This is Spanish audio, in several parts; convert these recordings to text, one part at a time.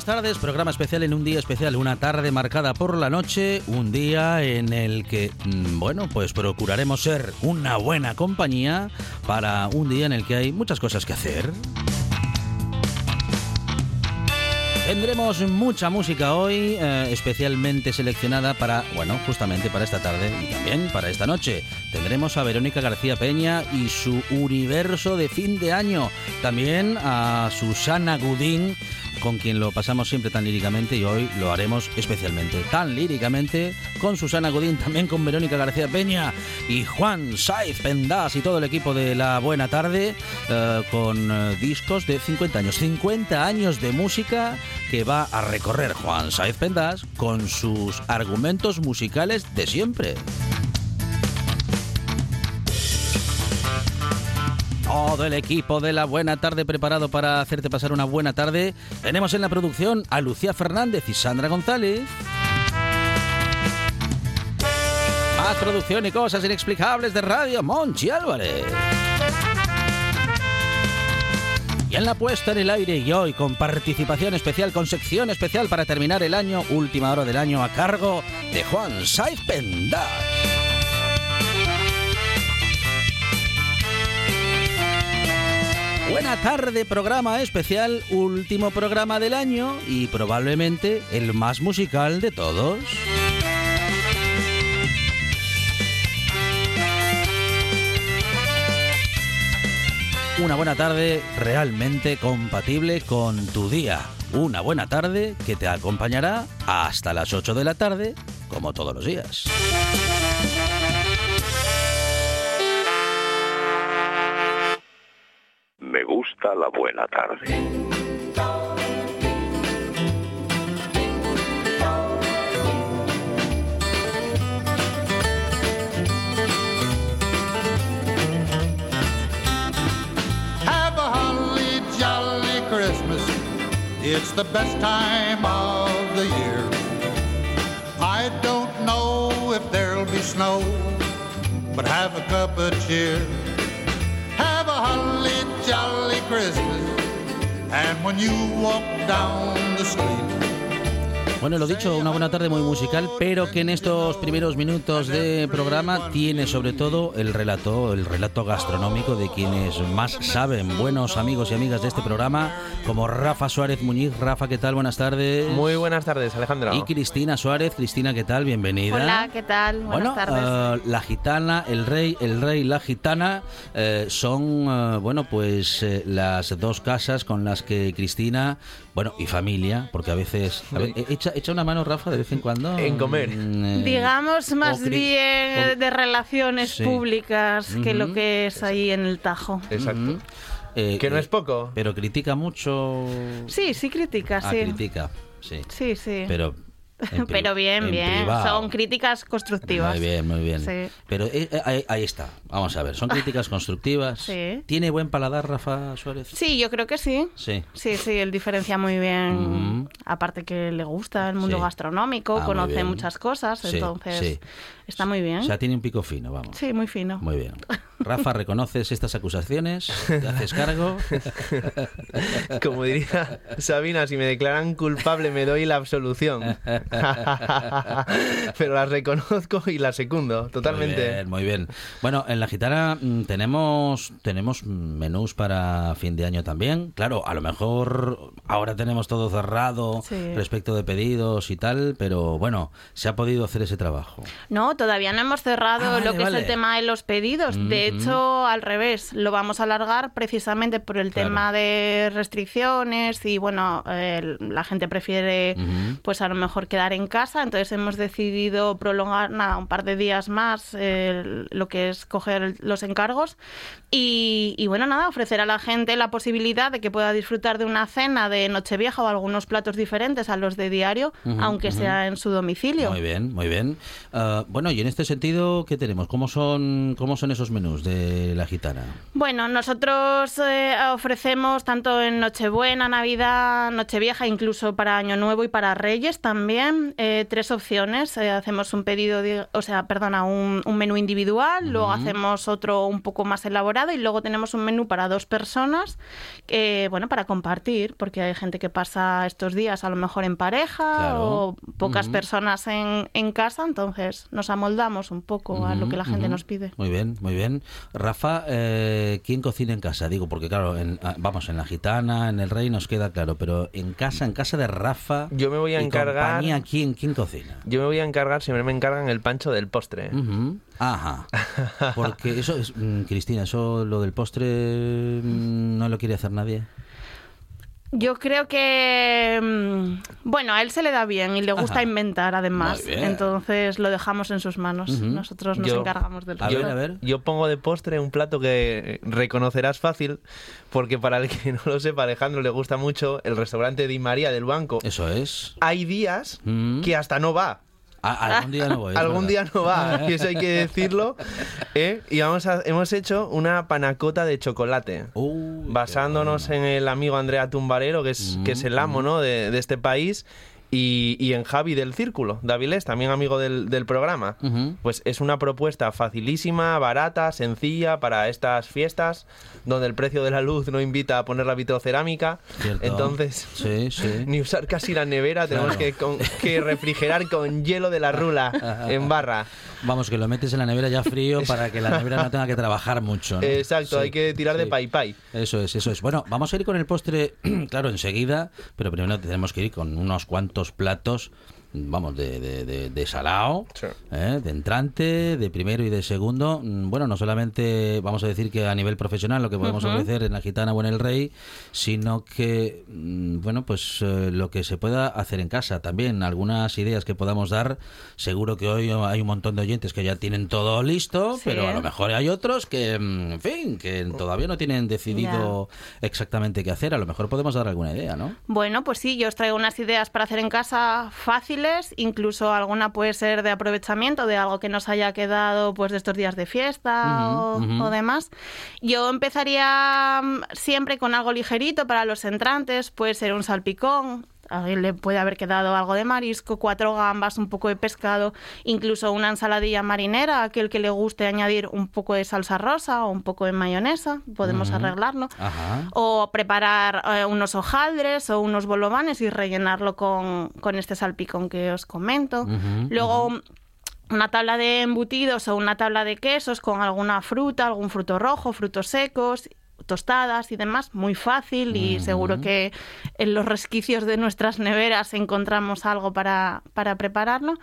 Buenas tardes. Programa especial en un día especial, una tarde marcada por la noche, un día en el que, mm, bueno, pues procuraremos ser una buena compañía para un día en el que hay muchas cosas que hacer. Tendremos mucha música hoy, eh, especialmente seleccionada para, bueno, justamente para esta tarde y también para esta noche. Tendremos a Verónica García Peña y su universo de fin de año. También a Susana Gudín con quien lo pasamos siempre tan líricamente y hoy lo haremos especialmente tan líricamente con Susana Godín, también con Verónica García Peña y Juan Saiz Pendas y todo el equipo de La Buena Tarde eh, con eh, discos de 50 años. 50 años de música que va a recorrer Juan Saiz Pendas con sus argumentos musicales de siempre. Todo el equipo de la buena tarde preparado para hacerte pasar una buena tarde. Tenemos en la producción a Lucía Fernández y Sandra González. Más producción y cosas inexplicables de radio, Monchi Álvarez. Y en la puesta en el aire y hoy con participación especial, con sección especial para terminar el año, última hora del año a cargo de Juan Saiz Pendas. Buena tarde, programa especial, último programa del año y probablemente el más musical de todos. Una buena tarde realmente compatible con tu día. Una buena tarde que te acompañará hasta las 8 de la tarde, como todos los días. Gusta la buena tarde. Have a holly jolly Christmas. It's the best time of the year. I don't know if there'll be snow, but have a cup of cheer. Christmas. And when you walk down the street, Bueno, lo dicho, una buena tarde muy musical, pero que en estos primeros minutos de programa tiene sobre todo el relato, el relato gastronómico de quienes más saben, buenos amigos y amigas de este programa, como Rafa Suárez Muñiz. Rafa, ¿qué tal? Buenas tardes. Muy buenas tardes, Alejandro. Y Cristina Suárez. Cristina, ¿qué tal? Bienvenida. Hola, ¿qué tal? Buenas bueno, tardes. Uh, la gitana, el rey, el rey, la gitana eh, son, uh, bueno, pues eh, las dos casas con las que Cristina, bueno, y familia, porque a veces, a ver, echa, echa, una mano, Rafa, de vez en cuando. En comer. Mm, Digamos más bien de relaciones sí. públicas que uh -huh. lo que es ahí en el Tajo. Exacto. Uh -huh. eh, que no es poco. Pero critica mucho. Sí, sí critica, ah, sí. critica, sí. Sí, sí. Pero pero bien, bien. Privado. Son críticas constructivas. Muy bien, muy bien. Sí. Pero eh, ahí, ahí, está. Vamos a ver. Son críticas constructivas. Sí. ¿Tiene buen paladar Rafa Suárez? Sí, yo creo que sí. Sí. Sí, sí. Él diferencia muy bien. Uh -huh. Aparte que le gusta el mundo sí. gastronómico, ah, conoce muchas cosas. Entonces, sí. Está muy bien. O sea, tiene un pico fino, vamos. Sí, muy fino. Muy bien. Rafa, ¿reconoces estas acusaciones? ¿Te haces cargo? Como diría Sabina, si me declaran culpable me doy la absolución. Pero las reconozco y las secundo, totalmente. Muy bien, muy bien. Bueno, en la gitana mm, tenemos, tenemos menús para fin de año también. Claro, a lo mejor ahora tenemos todo cerrado respecto de pedidos y tal, pero bueno, se ha podido hacer ese trabajo. No, todavía no hemos cerrado ah, lo que es el tema de los pedidos. De hecho, al revés, lo vamos a alargar precisamente por el tema de restricciones y bueno, la gente prefiere pues a lo mejor quedar en casa, entonces hemos decidido prolongar nada, un par de días más lo que es coger los encargos y, bueno, nada, ofrecer a la gente la posibilidad de que pueda disfrutar de una cena de Nochevieja o algunos platos diferentes a los de diario, aunque sea en su domicilio. Muy bien, muy bien. Ah, bueno, y en este sentido, ¿qué tenemos? ¿Cómo son, cómo son esos menús de la gitana? Bueno, nosotros eh, ofrecemos tanto en Nochebuena, Navidad, Nochevieja, incluso para Año Nuevo y para Reyes también, eh, tres opciones. Eh, hacemos un pedido, de, o sea, perdona, un, menú individual, luego hacemos otro un poco más elaborado y luego tenemos un menú para dos personas, bueno, para compartir, porque hay gente que pasa estos días a lo mejor en pareja o pocas personas en, en, casa, entonces nos amoldamos un poco a lo que la gente nos pide. Muy bien, muy bien. Rafa, ¿quién cocina en casa? Digo, porque claro, ah, vamos, en la gitana, en el rey nos queda claro, pero en casa, en casa de Rafa. Yo me voy a encargar. ¿quién, ¿quién cocina? Yo me voy a encargar, siempre me encargan el pancho del postre. Ajá. Porque eso es, mm, Cristina, eso lo del postre mm, no lo quiere hacer nadie. Yo creo que, mm, bueno, a él se le da bien y le gusta inventar además, entonces lo dejamos en sus manos. Nosotros nos encargamos del resto. A ver, Yo pongo de postre un plato que reconocerás fácil, porque para el que no lo sepa, Alejandro le gusta mucho el restaurante Di María del Banco. Eso es. Hay días que hasta no va. Algún día no voy. algún día no va, y eso hay que decirlo. ¿eh? Y vamos a, hemos hecho una panacota de chocolate, basándonos en el amigo Andrea Tumbarero, que es, que es el amo ¿no? de, de este país. Y, y, en Javi del Círculo, Davilés, también amigo del, del programa. Pues es una propuesta facilísima, barata, sencilla para estas fiestas donde el precio de la luz no invita a poner la vitrocerámica. Entonces, ni usar casi la nevera, tenemos que, que, refrigerar con hielo de la rula en barra. Vamos, que lo metes en la nevera ya frío para que la nevera no tenga que trabajar mucho. Exacto, hay que tirar de pai pai. Eso es, eso es. Bueno, vamos a ir con el postre, claro, enseguida, pero primero tenemos que ir con unos cuantos platos vamos, de, de, de, salao, ¿eh? de entrante, de primero y de segundo. Mm, bueno, no solamente vamos a decir que a nivel profesional lo que podemos ofrecer en la gitana o en el rey, sino que, mm, bueno, pues eh, lo que se pueda hacer en casa también. Algunas ideas que podamos dar. Seguro que hoy hay un montón de oyentes que ya tienen todo listo, pero a lo mejor hay otros que, mm, en fin, que todavía no tienen decidido exactamente qué hacer. A lo mejor podemos dar alguna idea, ¿no? Bueno, pues sí, yo os traigo unas ideas para hacer en casa fácil incluso alguna puede ser de aprovechamiento de algo que nos haya quedado pues de estos días de fiesta o, demás. Yo empezaría mm, siempre con algo ligerito para los entrantes, puede ser un salpicón, a le puede haber quedado algo de marisco, cuatro gambas, un poco de pescado, incluso una ensaladilla marinera, aquel que le guste añadir un poco de salsa rosa o un poco de mayonesa, podemos arreglarlo. O preparar eh, unos hojaldres o unos bolovanes y rellenarlo con, este salpicón que os comento. Luego una tabla de embutidos o una tabla de quesos con alguna fruta, algún fruto rojo, frutos secos tostadas y demás, muy fácil y seguro que en los resquicios de nuestras neveras encontramos algo para, para prepararlo.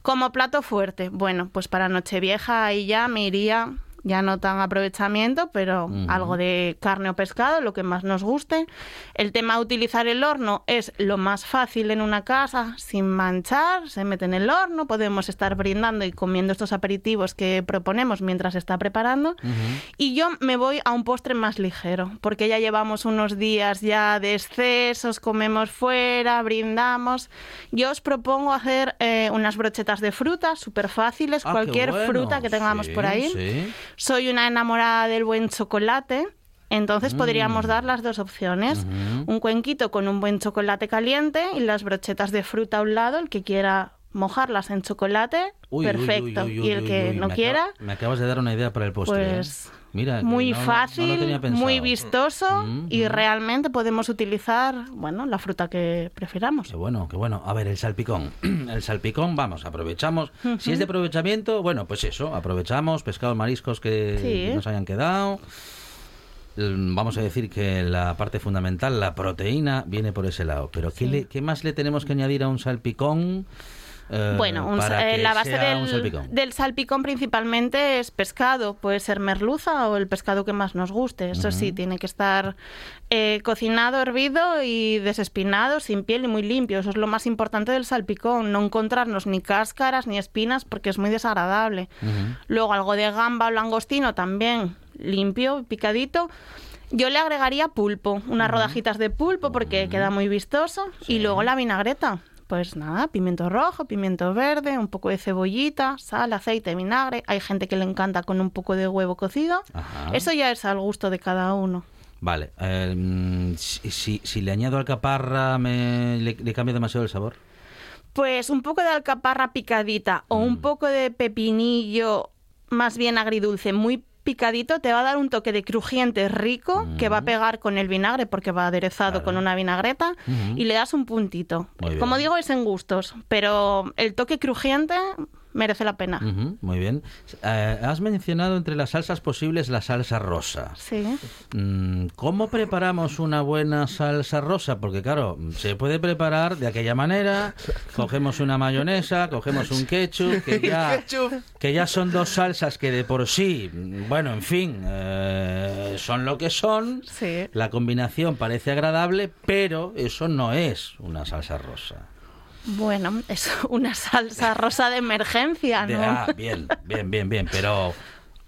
Como plato fuerte, bueno, pues para Nochevieja ahí ya me iría ya no tan aprovechamiento, pero algo de carne o pescado, lo que más nos guste. El tema de utilizar el horno es lo más fácil en una casa, sin manchar, se mete en el horno, podemos estar brindando y comiendo estos aperitivos que proponemos mientras está preparando. Y yo me voy a un postre más ligero, porque ya llevamos unos días ya de excesos, comemos fuera, brindamos. Yo os propongo hacer eh, unas brochetas de fruta, súper fáciles, ah, cualquier fruta que tengamos por ahí. Sí soy una enamorada del buen chocolate. Entonces podríamos mm. dar las dos opciones. Un cuenquito con un buen chocolate caliente y las brochetas de fruta a un lado, el que quiera mojarlas en chocolate, Uy, perfecto. uy, uy, y el que no me quiera, acaba- me acabas de dar una idea para el postre. ¿eh? pues Mira, que muy no- no- no lo fácil, muy vistoso Mm, y mm. realmente podemos utilizar, bueno, la fruta que prefiramos. Qué bueno, qué bueno. A ver, el salpicón. El salpicón, vamos, aprovechamos. Si es de aprovechamiento, bueno, pues eso, aprovechamos pescados, mariscos que Sí. nos hayan quedado. Mm, Vamos a decir que la parte fundamental, la proteína, viene por ese lado. Pero ¿qué, le- qué más le tenemos que añadir a un salpicón? Eh, Bueno, un- eh, la base salpicón? del salpicón principalmente es pescado. Puede ser merluza o el pescado que más nos guste. Eso sí, tiene que estar eh, cocinado, hervido y desespinado, sin piel y muy limpio. Eso es lo más importante del salpicón. No encontrarnos ni cáscaras ni espinas porque es muy desagradable. Luego algo de gamba o langostino también limpio, picadito. Yo le agregaría pulpo, unas rodajitas de pulpo porque queda muy vistoso. Y luego la vinagreta. Pues nada, pimiento rojo, pimiento verde, un poco de cebollita, sal, aceite, vinagre. Hay gente que le encanta con un poco de huevo cocido. Ajá. Eso ya es al gusto de cada uno. Vale, eh, mm, si, si- si le añado alcaparra, me, le, le cambia demasiado el sabor? Pues un poco de alcaparra picadita o un poco de pepinillo más bien agridulce, muy picadito, te va a dar un toque de crujiente rico que va a pegar con el vinagre porque va aderezado Claro. con una vinagreta y le das un puntito. Muy bien. Como digo, es en gustos, pero el toque crujiente merece la pena. Muy bien. Eh, has mencionado entre las salsas posibles la salsa rosa. Sí. Mm, ¿Cómo preparamos una buena salsa rosa? Porque claro, se puede preparar de aquella manera. Cogemos una mayonesa, cogemos un ketchup, que ya, que ya son dos salsas que de por sí, bueno, en fin, eh, son lo que son. Sí. La combinación parece agradable, pero eso no es una salsa rosa. Bueno, es una salsa rosa de emergencia, ¿no? ah, bien, bien, bien, bien. Pero,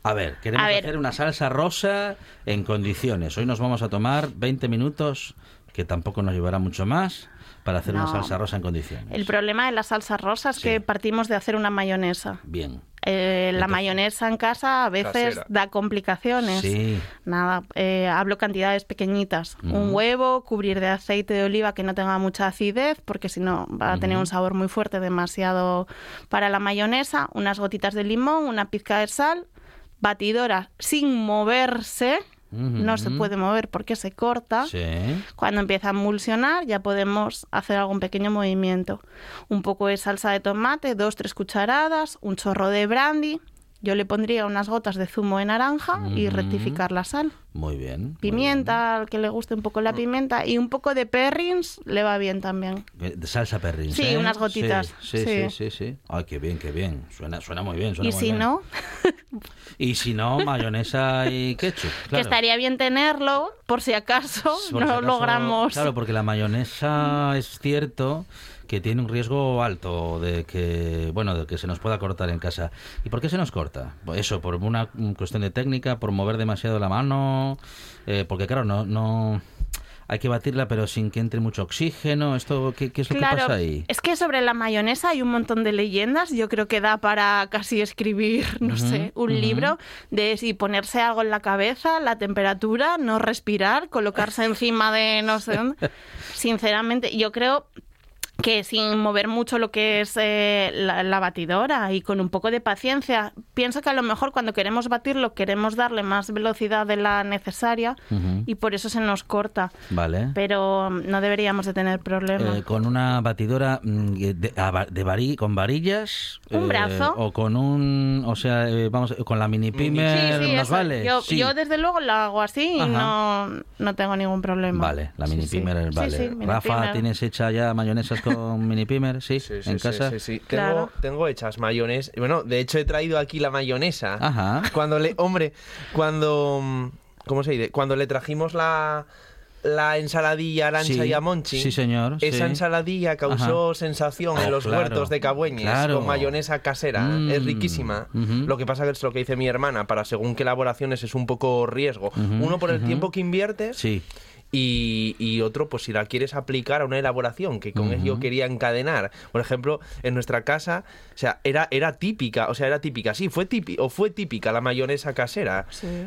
a ver, queremos A ver. hacer una salsa rosa en condiciones. Hoy nos vamos a tomar 20 minutos, que tampoco nos llevará mucho más, para hacer una No. salsa rosa en condiciones. El problema de la salsa rosa es Sí. que partimos de hacer una mayonesa. Bien. Eh, la mayonesa en casa a veces Casera. da complicaciones. Sí. Nada, eh, hablo cantidades pequeñitas. Un huevo, cubrir de aceite de oliva que no tenga mucha acidez, porque si no va a tener un sabor muy fuerte, demasiado para la mayonesa. Unas gotitas de limón, una pizca de sal, batidora sin moverse. No se puede mover porque se corta. Sí. Cuando empieza a emulsionar ya podemos hacer algún pequeño movimiento. Un poco de salsa de tomate, dos, tres cucharadas, un chorro de brandy. Yo le pondría unas gotas de zumo de naranja y rectificar la sal. Muy bien. muy Pimienta, al que le guste un poco la pimienta, y un poco de perrins le va bien también. Eh, De salsa perrin. Sí, ¿eh? unas gotitas, Sí, sí, sí, sí. sí, sí. Ay, qué bien, qué bien. Suena, suena muy bien. suena Y muy si bien. no, Y si no, mayonesa y ketchup. que estaría bien tenerlo por si acaso Por no si acaso- logramos. Claro, porque la mayonesa es cierto que tiene un riesgo alto de que, bueno, de que se nos pueda cortar en casa. ¿Y por qué se nos corta? Pues Eso, por una cuestión de técnica, por mover demasiado la mano, eh, porque claro, no, no, hay que batirla pero sin que entre mucho oxígeno. Esto, ¿qué, qué es lo Claro, que pasa ahí? es que sobre la mayonesa hay un montón de leyendas. Yo creo que da para casi escribir, no sé, un libro de si ponerse algo en la cabeza, la temperatura, no respirar, colocarse encima de no sé dónde. Sinceramente, yo creo que sin mover mucho lo que es eh, la, la batidora y con un poco de paciencia, pienso que a lo mejor cuando queremos batirlo queremos darle más velocidad de la necesaria Ujú. y por eso se nos corta. Vale. Pero mm, no deberíamos de tener problema. Eh, con una batidora mm, de, a va- de vari- con varillas Un eh, brazo. o con un o sea eh, vamos con la mini pimer Sí, sí, nos vale Yo, Sí. yo desde luego lo hago así y Ajá. no, no tengo ningún problema. Vale, la mini pimer vale. sí, mini Rafa, pimer. ¿tienes hecha ya mayonesas con mini pimer? Sí, Sí, sí, en sí, casa. sí, sí. Claro. Tengo, tengo hechas mayonesas. Bueno, de hecho he traído aquí la mayonesa. Ajá. Cuando le, hombre, cuando, ¿cómo se dice? Cuando le trajimos la, la ensaladilla a Arancha Sí, y a Monchi. sí, señor, Esa sí. ensaladilla causó Ajá. sensación Oh, en los claro, huertos de Cabueñes claro. con mayonesa casera. Mm, Es riquísima. Lo que pasa que es lo que dice mi hermana, para según qué elaboraciones es un poco riesgo. Uno por el tiempo que inviertes Sí. Y, otro, pues si la quieres aplicar a una elaboración, que con eso yo quería encadenar. Por ejemplo, en nuestra casa, o sea, era, era típica, o sea, era típica, sí, fue típica, o fue típica la mayonesa casera,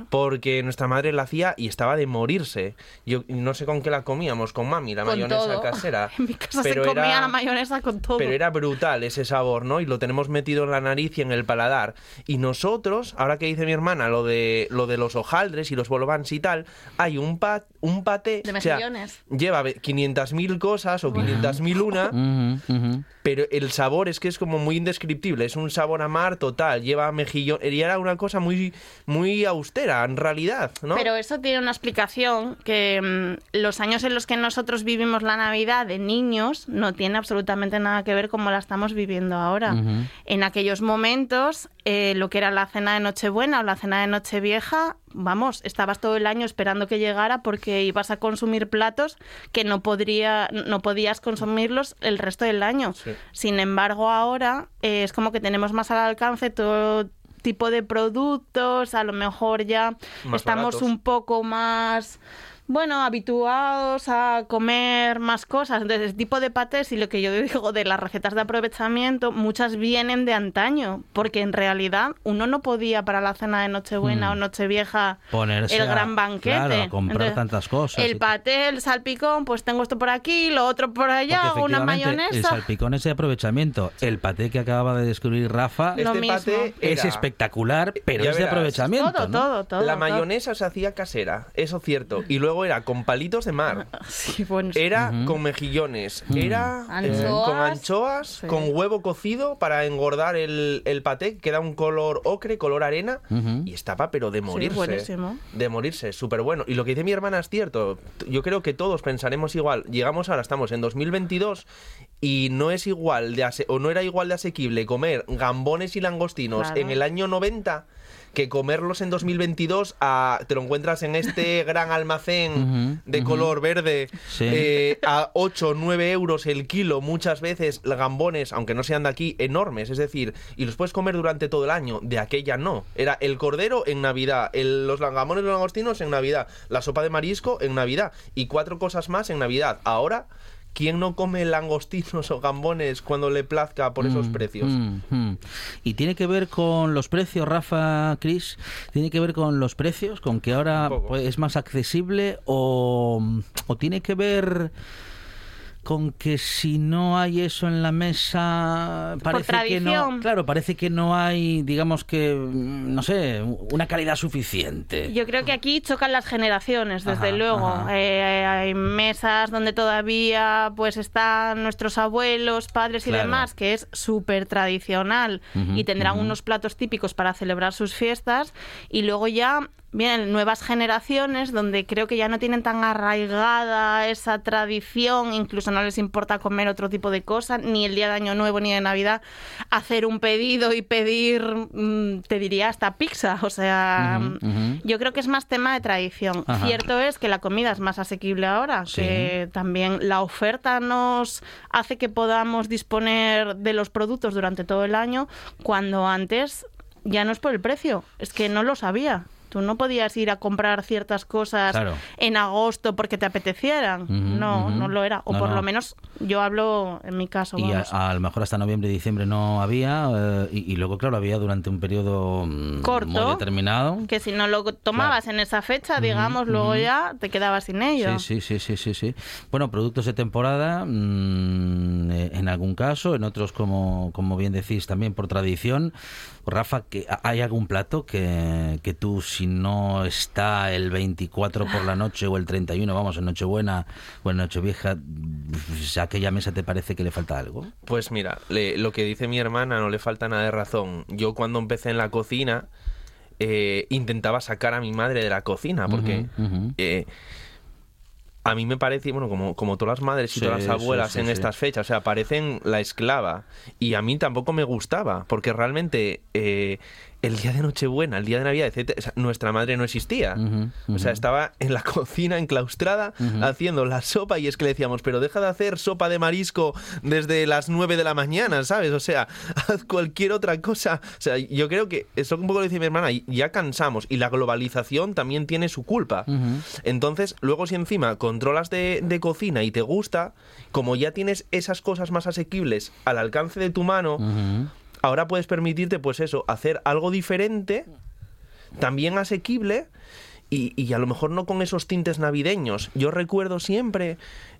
porque nuestra madre la hacía y estaba de morirse. Yo no sé con qué la comíamos, con mami, la mayonesa casera. En mi casa pero se comía la mayonesa con todo. Pero era brutal ese sabor, ¿no? Y lo tenemos metido en la nariz y en el paladar. Y nosotros, ahora que dice mi hermana lo de, lo de los hojaldres y los bolobans y tal, hay un, pat, un paté... De. O sea, lleva 500.000 cosas o 500.000 una, pero el sabor es que es como muy indescriptible. Es un sabor a mar total. Lleva mejillón... Y era una cosa muy, muy austera, en realidad, ¿no? Pero eso tiene una explicación que mm, los años en los que nosotros vivimos la Navidad de niños no tiene absolutamente nada que ver como la estamos viviendo ahora. En aquellos momentos, eh, lo que era la cena de Nochebuena o la cena de Nochevieja, vamos, estabas todo el año esperando que llegara porque ibas a consumir platos que no, podría, no podías consumirlos el resto del año. Sin embargo, ahora eh, es como que tenemos más al alcance todo tipo de productos, a lo mejor ya estamos un poco más bueno, habituados a comer más cosas. Entonces, ese tipo de patés y lo que yo digo de las recetas de aprovechamiento, muchas vienen de antaño, porque en realidad uno no podía para la cena de Nochebuena o mm. Nochevieja Ponerse el gran banquete. comprar tantas cosas. El paté, el salpicón, pues tengo esto por aquí, lo otro por allá, una mayonesa. El salpicón es de aprovechamiento. El paté que acababa de descubrir Rafa este es espectacular, pero es de aprovechamiento. Todo, todo, todo. La mayonesa se hacía casera, eso cierto. Y luego era con palitos de mar. Era con mejillones. Era eh, con anchoas, con huevo cocido para engordar el, el paté, que da un color ocre, color arena. Y estaba, pero de morirse. de morirse, súper bueno. Y lo que dice mi hermana es cierto. Yo creo que todos pensaremos igual. Llegamos ahora, estamos en 2022 y no es igual de o no era igual de asequible comer gambones y langostinos en el año 90 que comerlos en 2022 a, te lo encuentras en este gran almacén de color verde eh, a 8 o 9 euros el kilo, muchas veces gambones, aunque no sean de aquí, enormes, es decir, y los puedes comer durante todo el año, de aquella no. Era el cordero en Navidad, los gambones los langostinos en Navidad, la sopa de marisco en Navidad y cuatro cosas más en Navidad. Ahora ¿Quién no come langostinos o gambones cuando le plazca por esos mm, precios? Mm, mm. Y tiene que ver con los precios, Rafa, Cris, tiene que ver con los precios, con que ahora pues, es más accesible o, o tiene que ver con que si no hay eso en la mesa parece que no claro parece que no hay digamos que mm, no sé una calidad suficiente. Yo creo que aquí chocan las generaciones desde luego. eh, hay mesas donde todavía pues están nuestros abuelos padres y demás que es súper tradicional y tendrán unos platos típicos para celebrar sus fiestas y luego ya vienen nuevas generaciones donde creo que ya no tienen tan arraigada esa tradición, incluso no les importa comer otro tipo de cosas, ni el día de Año Nuevo ni de Navidad, hacer un pedido y pedir, mm, te diría, hasta pizza. O sea, mm, yo creo que es más tema de tradición. Cierto es que la comida es más asequible ahora, que también la oferta nos hace que podamos disponer de los productos durante todo el año, cuando antes ya no es por el precio, es que no lo sabía. Tú no podías ir a comprar ciertas cosas en agosto porque te apetecieran. no, no lo era. O por lo menos yo hablo en mi caso. Y a, lo mejor hasta noviembre y diciembre no había. Eh, y, luego, claro, había durante un periodo mm, corto. Muy determinado. Que si no lo tomabas en esa fecha, digamos, luego ya te quedabas sin ello. Sí, sí, sí, sí, sí. Bueno, productos de temporada, mm, eh, en algún caso, en otros, como, como bien decís, también por tradición. Rafa, ¿hay algún plato que, que tú, si no está el 24 por la noche o el 31, vamos, en Nochebuena o en Nochevieja, ¿a aquella mesa te parece que le falta algo? Pues mira, lo que dice mi hermana no le falta nada de razón. Yo cuando empecé en la cocina eh, intentaba sacar a mi madre de la cocina porque... Eh, a mí me parece, bueno, como, como todas las madres y todas las abuelas en estas fechas, o sea, parecen la esclava. Y a mí tampoco me gustaba, porque realmente eh, el día de Nochebuena, el día de Navidad, etc., nuestra madre no existía. O sea, estaba en la cocina enclaustrada haciendo la sopa y es que le decíamos, pero deja de hacer sopa de marisco desde las 9 de la mañana, ¿sabes? O sea, haz cualquier otra cosa. O sea, yo creo que eso un poco lo dice mi hermana, ya cansamos y la globalización también tiene su culpa. Entonces, luego si encima controlas de, de cocina y te gusta, como ya tienes esas cosas más asequibles al alcance de tu mano, ahora puedes permitirte, pues eso, hacer algo diferente, también asequible. Y, y a lo mejor no con esos tintes navideños. Yo recuerdo siempre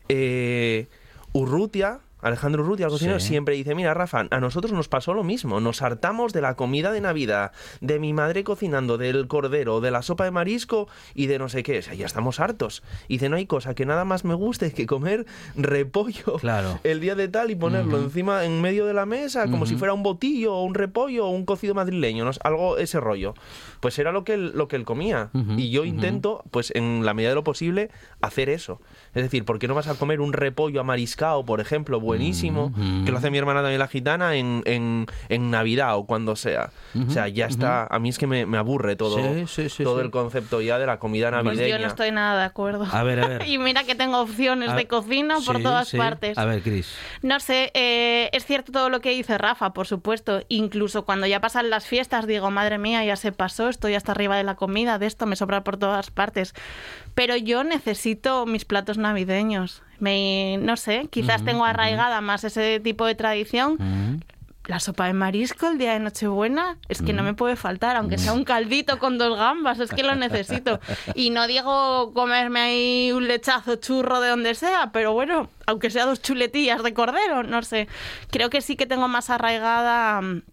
eh, Urrutia, Alejandro Ruti, al cocinero, siempre dice, mira, Rafa, a nosotros nos pasó lo mismo, nos hartamos de la comida de Navidad, de mi madre cocinando, del cordero, de la sopa de marisco y de no sé qué, o sea, ya estamos hartos. Y dice, no hay cosa que nada más me guste que comer repollo Claro. el día de tal y ponerlo encima, en medio de la mesa, como si fuera un botillo o un repollo o un cocido madrileño, ¿no? algo ese rollo. Pues era lo que él, lo que él comía. Y yo intento, pues en la medida de lo posible, hacer eso. Es decir, ¿por qué no vas a comer un repollo amariscado, por ejemplo, buenísimo, que lo hace mi hermana también la gitana en, en, en Navidad o cuando sea? O sea, ya está. A mí es que me, me aburre todo, Sí, sí, sí, todo sí. el concepto ya de la comida Pues navideña. yo no estoy nada de acuerdo. A ver, a ver. y mira que tengo opciones A- de cocina por todas sí. partes. A ver, Cris. No sé, eh, es cierto todo lo que dice Rafa, por supuesto. Incluso cuando ya pasan las fiestas, digo, madre mía, ya se pasó, estoy hasta arriba de la comida, de esto me sobra por todas partes. Pero yo necesito mis platos navideños. Me, no sé, quizás tengo arraigada más ese tipo de tradición. La sopa de marisco el día de Nochebuena es que no me puede faltar, aunque sea un caldito con dos gambas, es que lo necesito. Y no digo comerme ahí un lechazo churro de donde sea, pero bueno, aunque sea dos chuletillas de cordero, no sé. Creo que sí que tengo más arraigada mm,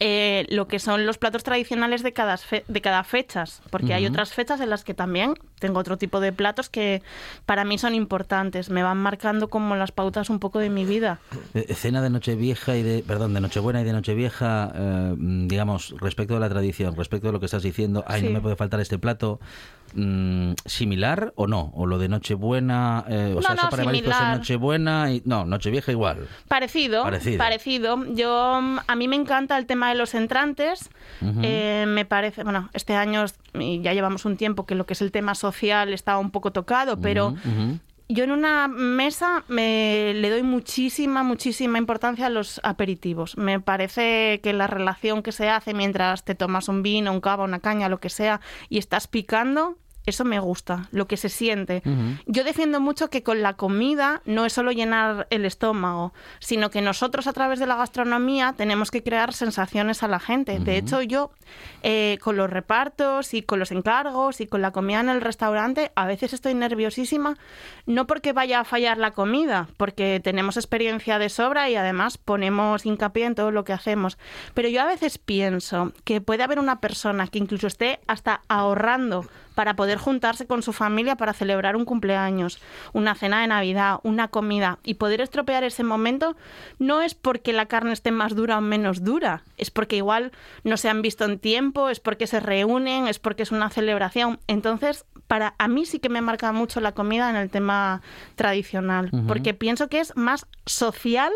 eh, lo que son los platos tradicionales de cada, fe- de cada fechas, porque hay otras fechas en las que también tengo otro tipo de platos que para mí son importantes, me van marcando como las pautas un poco de mi vida. Eh, Cena de Nochevieja y de, perdón, de Nochebuena y de Nochevieja, eh, digamos, respecto de la tradición, respecto de lo que estás diciendo, ay, no me puede faltar este plato, mm, ¿similar o no? ¿O lo de Nochebuena, eh, o No, sea, no, mariscos en similar. Nochebuena y... No, Nochevieja igual. Parecido, Parecido. parecido. Yo mm, a mí me encanta el tema de los entrantes. Eh, me parece, bueno, este año es- ya llevamos un tiempo que lo que es el tema social está un poco tocado, pero yo en una mesa me le doy muchísima, muchísima importancia a los aperitivos. Me parece que la relación que se hace mientras te tomas un vino, un cava, una caña, lo que sea, y estás picando, eso me gusta, lo que se siente. Yo defiendo mucho que con la comida no es solo llenar el estómago, sino que nosotros a través de la gastronomía tenemos que crear sensaciones a la gente. De hecho, yo eh, con los repartos y con los encargos y con la comida en el restaurante, a veces estoy nerviosísima, no porque vaya a fallar la comida, porque tenemos experiencia de sobra y además ponemos hincapié en todo lo que hacemos. Pero yo a veces pienso que puede haber una persona que incluso esté hasta ahorrando para poder juntarse con su familia para celebrar un cumpleaños, una cena de Navidad, una comida y poder estropear ese momento no es porque la carne esté más dura o menos dura, es porque igual no se han visto en tiempo, es porque se reúnen, es porque es una celebración. Entonces, para a mí sí que me marca mucho la comida en el tema tradicional, porque pienso que es más social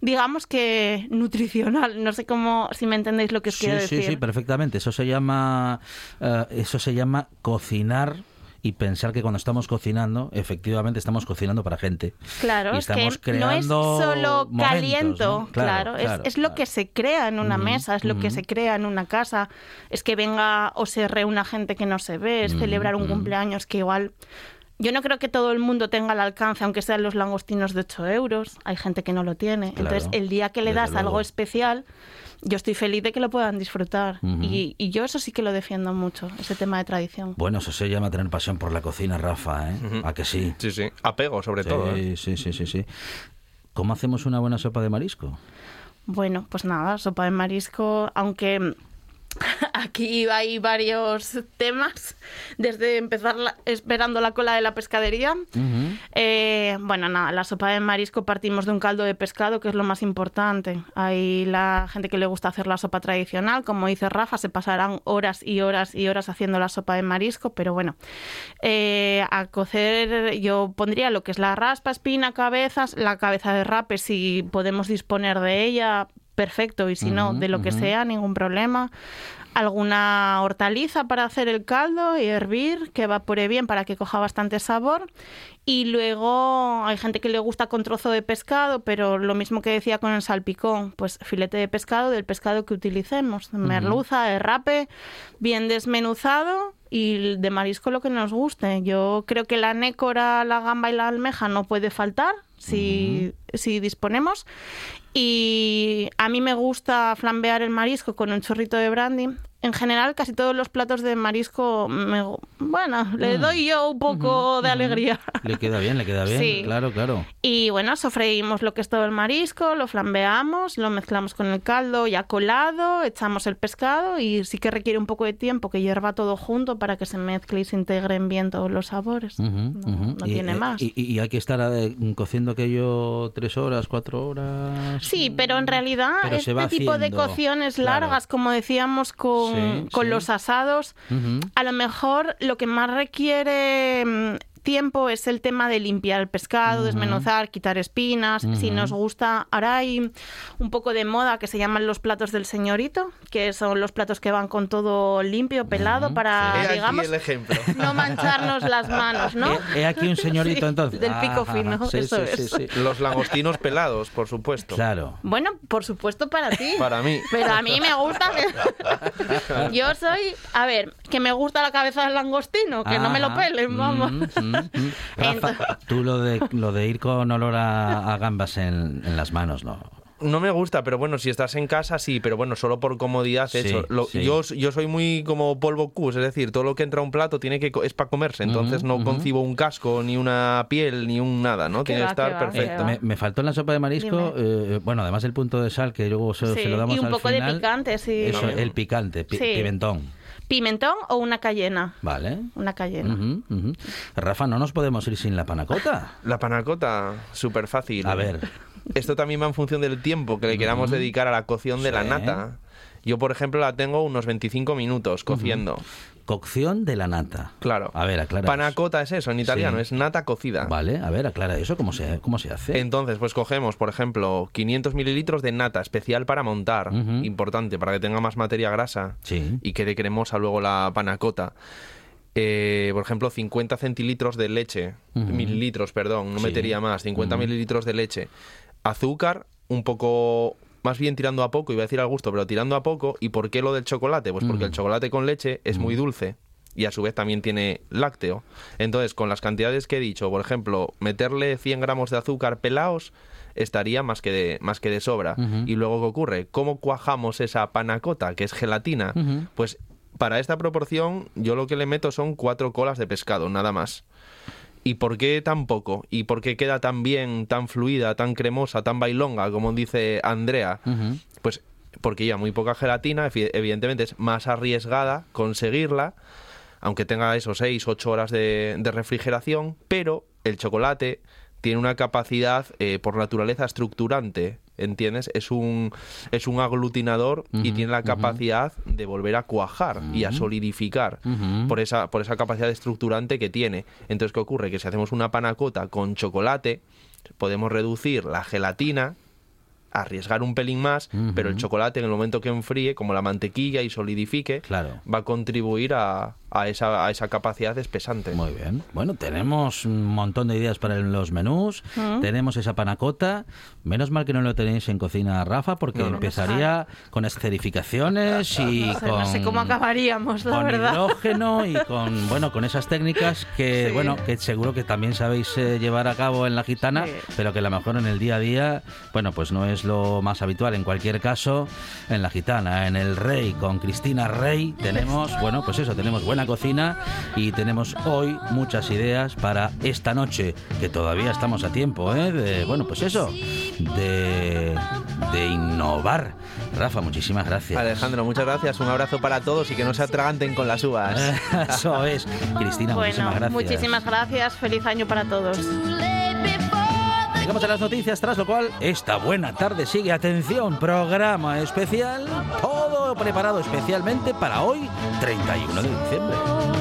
digamos que nutricional, no sé cómo, si me entendéis lo que os Sí, quiero sí, decir. sí, perfectamente. Eso se llama, eh, eso se llama cocinar y pensar que cuando estamos cocinando, efectivamente estamos cocinando para gente. Claro, Y es que estamos no es creando solo momentos, caliento, ¿no? claro, Claro, es, claro, es lo que se crea en una mesa, es lo que se crea en una casa, es que venga o se reúna gente que no se ve, es celebrar un cumpleaños que igual... Yo no creo que todo el mundo tenga el alcance, aunque sean los langostinos de 8 euros. Hay gente que no lo tiene. Claro, Entonces, el día que le das algo especial, yo estoy feliz de que lo puedan disfrutar. y, y yo eso sí que lo defiendo mucho, ese tema de tradición. Bueno, eso se llama tener pasión por la cocina, Rafa, ¿eh? ¿A que sí? Sí, sí. Apego, sobre todo. ¿eh? Sí, sí, sí, sí, sí. ¿Cómo hacemos una buena sopa de marisco? Bueno, pues nada, sopa de marisco, aunque aquí hay varios temas, desde empezar la- esperando la cola de la pescadería. Eh, bueno, nada, la sopa de marisco partimos de un caldo de pescado, que es lo más importante. Hay la gente que le gusta hacer la sopa tradicional, como dice Rafa, se pasarán horas y horas y horas haciendo la sopa de marisco, pero bueno, eh, a cocer yo pondría lo que es la raspa, espina, cabezas, la cabeza de rape si podemos disponer de ella, perfecto. Y si no, de lo que sea, ningún problema alguna hortaliza para hacer el caldo y hervir, que evapore bien para que coja bastante sabor. Y luego hay gente que le gusta con trozo de pescado, pero lo mismo que decía con el salpicón, pues filete de pescado del pescado que utilicemos, merluza, derrape, bien desmenuzado y de marisco lo que nos guste. Yo creo que la nécora, la gamba y la almeja no puede faltar si, si disponemos. Y a mí me gusta flambear el marisco con un chorrito de brandy en general casi todos los platos de marisco, me, bueno, le mm. doy yo un poco de alegría. Le queda bien, le queda bien, sí. claro, claro. Y bueno, sofreímos lo que es todo el marisco, lo flambeamos, lo mezclamos con el caldo ya colado, echamos el pescado y sí que requiere un poco de tiempo que hierva todo junto para que se mezcle y se integren bien todos los sabores. no, tiene eh, más. Y, hay que estar eh, cociendo aquello tres horas, cuatro horas. Sí, pero en realidad este tipo de cocciones largas, como decíamos con con, los asados, a lo mejor lo que más requiere mm, tiempo es el tema de limpiar el pescado, desmenuzar, quitar espinas. Si nos gusta, ahora hay un poco de moda que se llaman los platos del señorito, que son los platos que van con todo limpio, pelado, para, digamos, no mancharnos las manos, ¿no? He, aquí un señorito entonces. Del pico fino, eso es. Los langostinos pelados, por supuesto. Claro. Bueno, por supuesto para ti. Para mí. Pero a mí me gusta. Yo soy, a ver, que me gusta la cabeza del langostino, que no me lo pelen, vamos. Rafa, tú lo de, lo de ir con olor a, gambas en, en las manos, ¿no? No me gusta, pero bueno, si estás en casa, sí, pero bueno, solo por comodidad hecho. Yo, yo soy muy como polvo cus, es decir, todo lo que entra a un plato tiene que es para comerse, entonces no concibo un casco, ni una piel, ni un nada, ¿no? Tiene que estar perfecto. me, faltó en la sopa de marisco, eh, bueno, además el punto de sal, que luego se, lo damos y un poco de picante, sí. Eso, el picante, pimentón pimentón o una cayena. Vale. Una cayena. Rafa, no nos podemos ir sin la panacota. La panacota, súper fácil. A ver. Esto también va en función del tiempo que le queramos dedicar a la cocción de la nata. Yo, por ejemplo, la tengo unos 25 minutos cociendo. Cocción de la nata. Claro. A ver, aclara. Panacota es eso en italiano, es nata cocida. Vale, a ver, aclara eso, ¿cómo se, cómo se hace? Entonces, pues cogemos, por ejemplo, 500 mililitros de nata especial para montar, importante, para que tenga más materia grasa sí. y quede cremosa luego la panacota. Eh, por ejemplo, 50 centilitros de leche, mililitros, perdón, no metería más, 50 mililitros de leche, azúcar, un poco más bien tirando a poco, iba a decir al gusto, pero tirando a poco. ¿Y por qué lo del chocolate? Pues porque el chocolate con leche es muy dulce y a su vez también tiene lácteo. Entonces, con las cantidades que he dicho, por ejemplo, meterle 100 gramos de azúcar pelados estaría más que de, más que de sobra. Y luego, ¿qué ocurre? ¿Cómo cuajamos esa panacota, que es gelatina? Pues para esta proporción yo lo que le meto son cuatro colas de pescado, nada más. ¿Y por qué tan poco? ¿Y por qué queda tan bien, tan fluida, tan cremosa, tan bailonga, como dice Andrea? Pues porque lleva muy poca gelatina, evidentemente es más arriesgada conseguirla, aunque tenga esos 6, 8 horas de, refrigeración, pero el chocolate tiene una capacidad eh, por naturaleza estructurante ¿entiendes? Es un, es un aglutinador y tiene la capacidad de volver a cuajar y a solidificar por, esa, por esa capacidad estructurante que tiene. Entonces, ¿qué ocurre? Que si hacemos una panacota con chocolate, podemos reducir la gelatina arriesgar un pelín más, pero el chocolate en el momento que enfríe, como la mantequilla y solidifique, va a contribuir a, a esa, a esa capacidad espesante. Muy bien. Bueno, tenemos un montón de ideas para los menús. Mm. Tenemos esa panacota. Menos mal que no lo tenéis en cocina, Rafa, porque empezaría con escerificaciones y con... No sé cómo acabaríamos, la con verdad. hidrógeno y con, bueno, con esas técnicas que, bueno, que seguro que también sabéis eh, llevar a cabo en la gitana, pero que a lo mejor en el día a día, bueno, pues no es lo más habitual. En cualquier caso, en la gitana, en el Rey, con Cristina Rey, tenemos, bueno, pues eso, tenemos buena cocina y tenemos hoy muchas ideas para esta noche, que todavía estamos a tiempo, ¿eh? De, bueno, pues eso, de, de innovar. Rafa, muchísimas gracias. Alejandro, muchas gracias. Un abrazo para todos y que no se atraganten con las uvas. eso es. Cristina, muchísimas gracias. Muchísimas gracias. Feliz año para todos. Llegamos a las noticias, tras lo cual esta buena tarde sigue. Atención, programa especial, todo preparado especialmente para hoy, 31 de diciembre.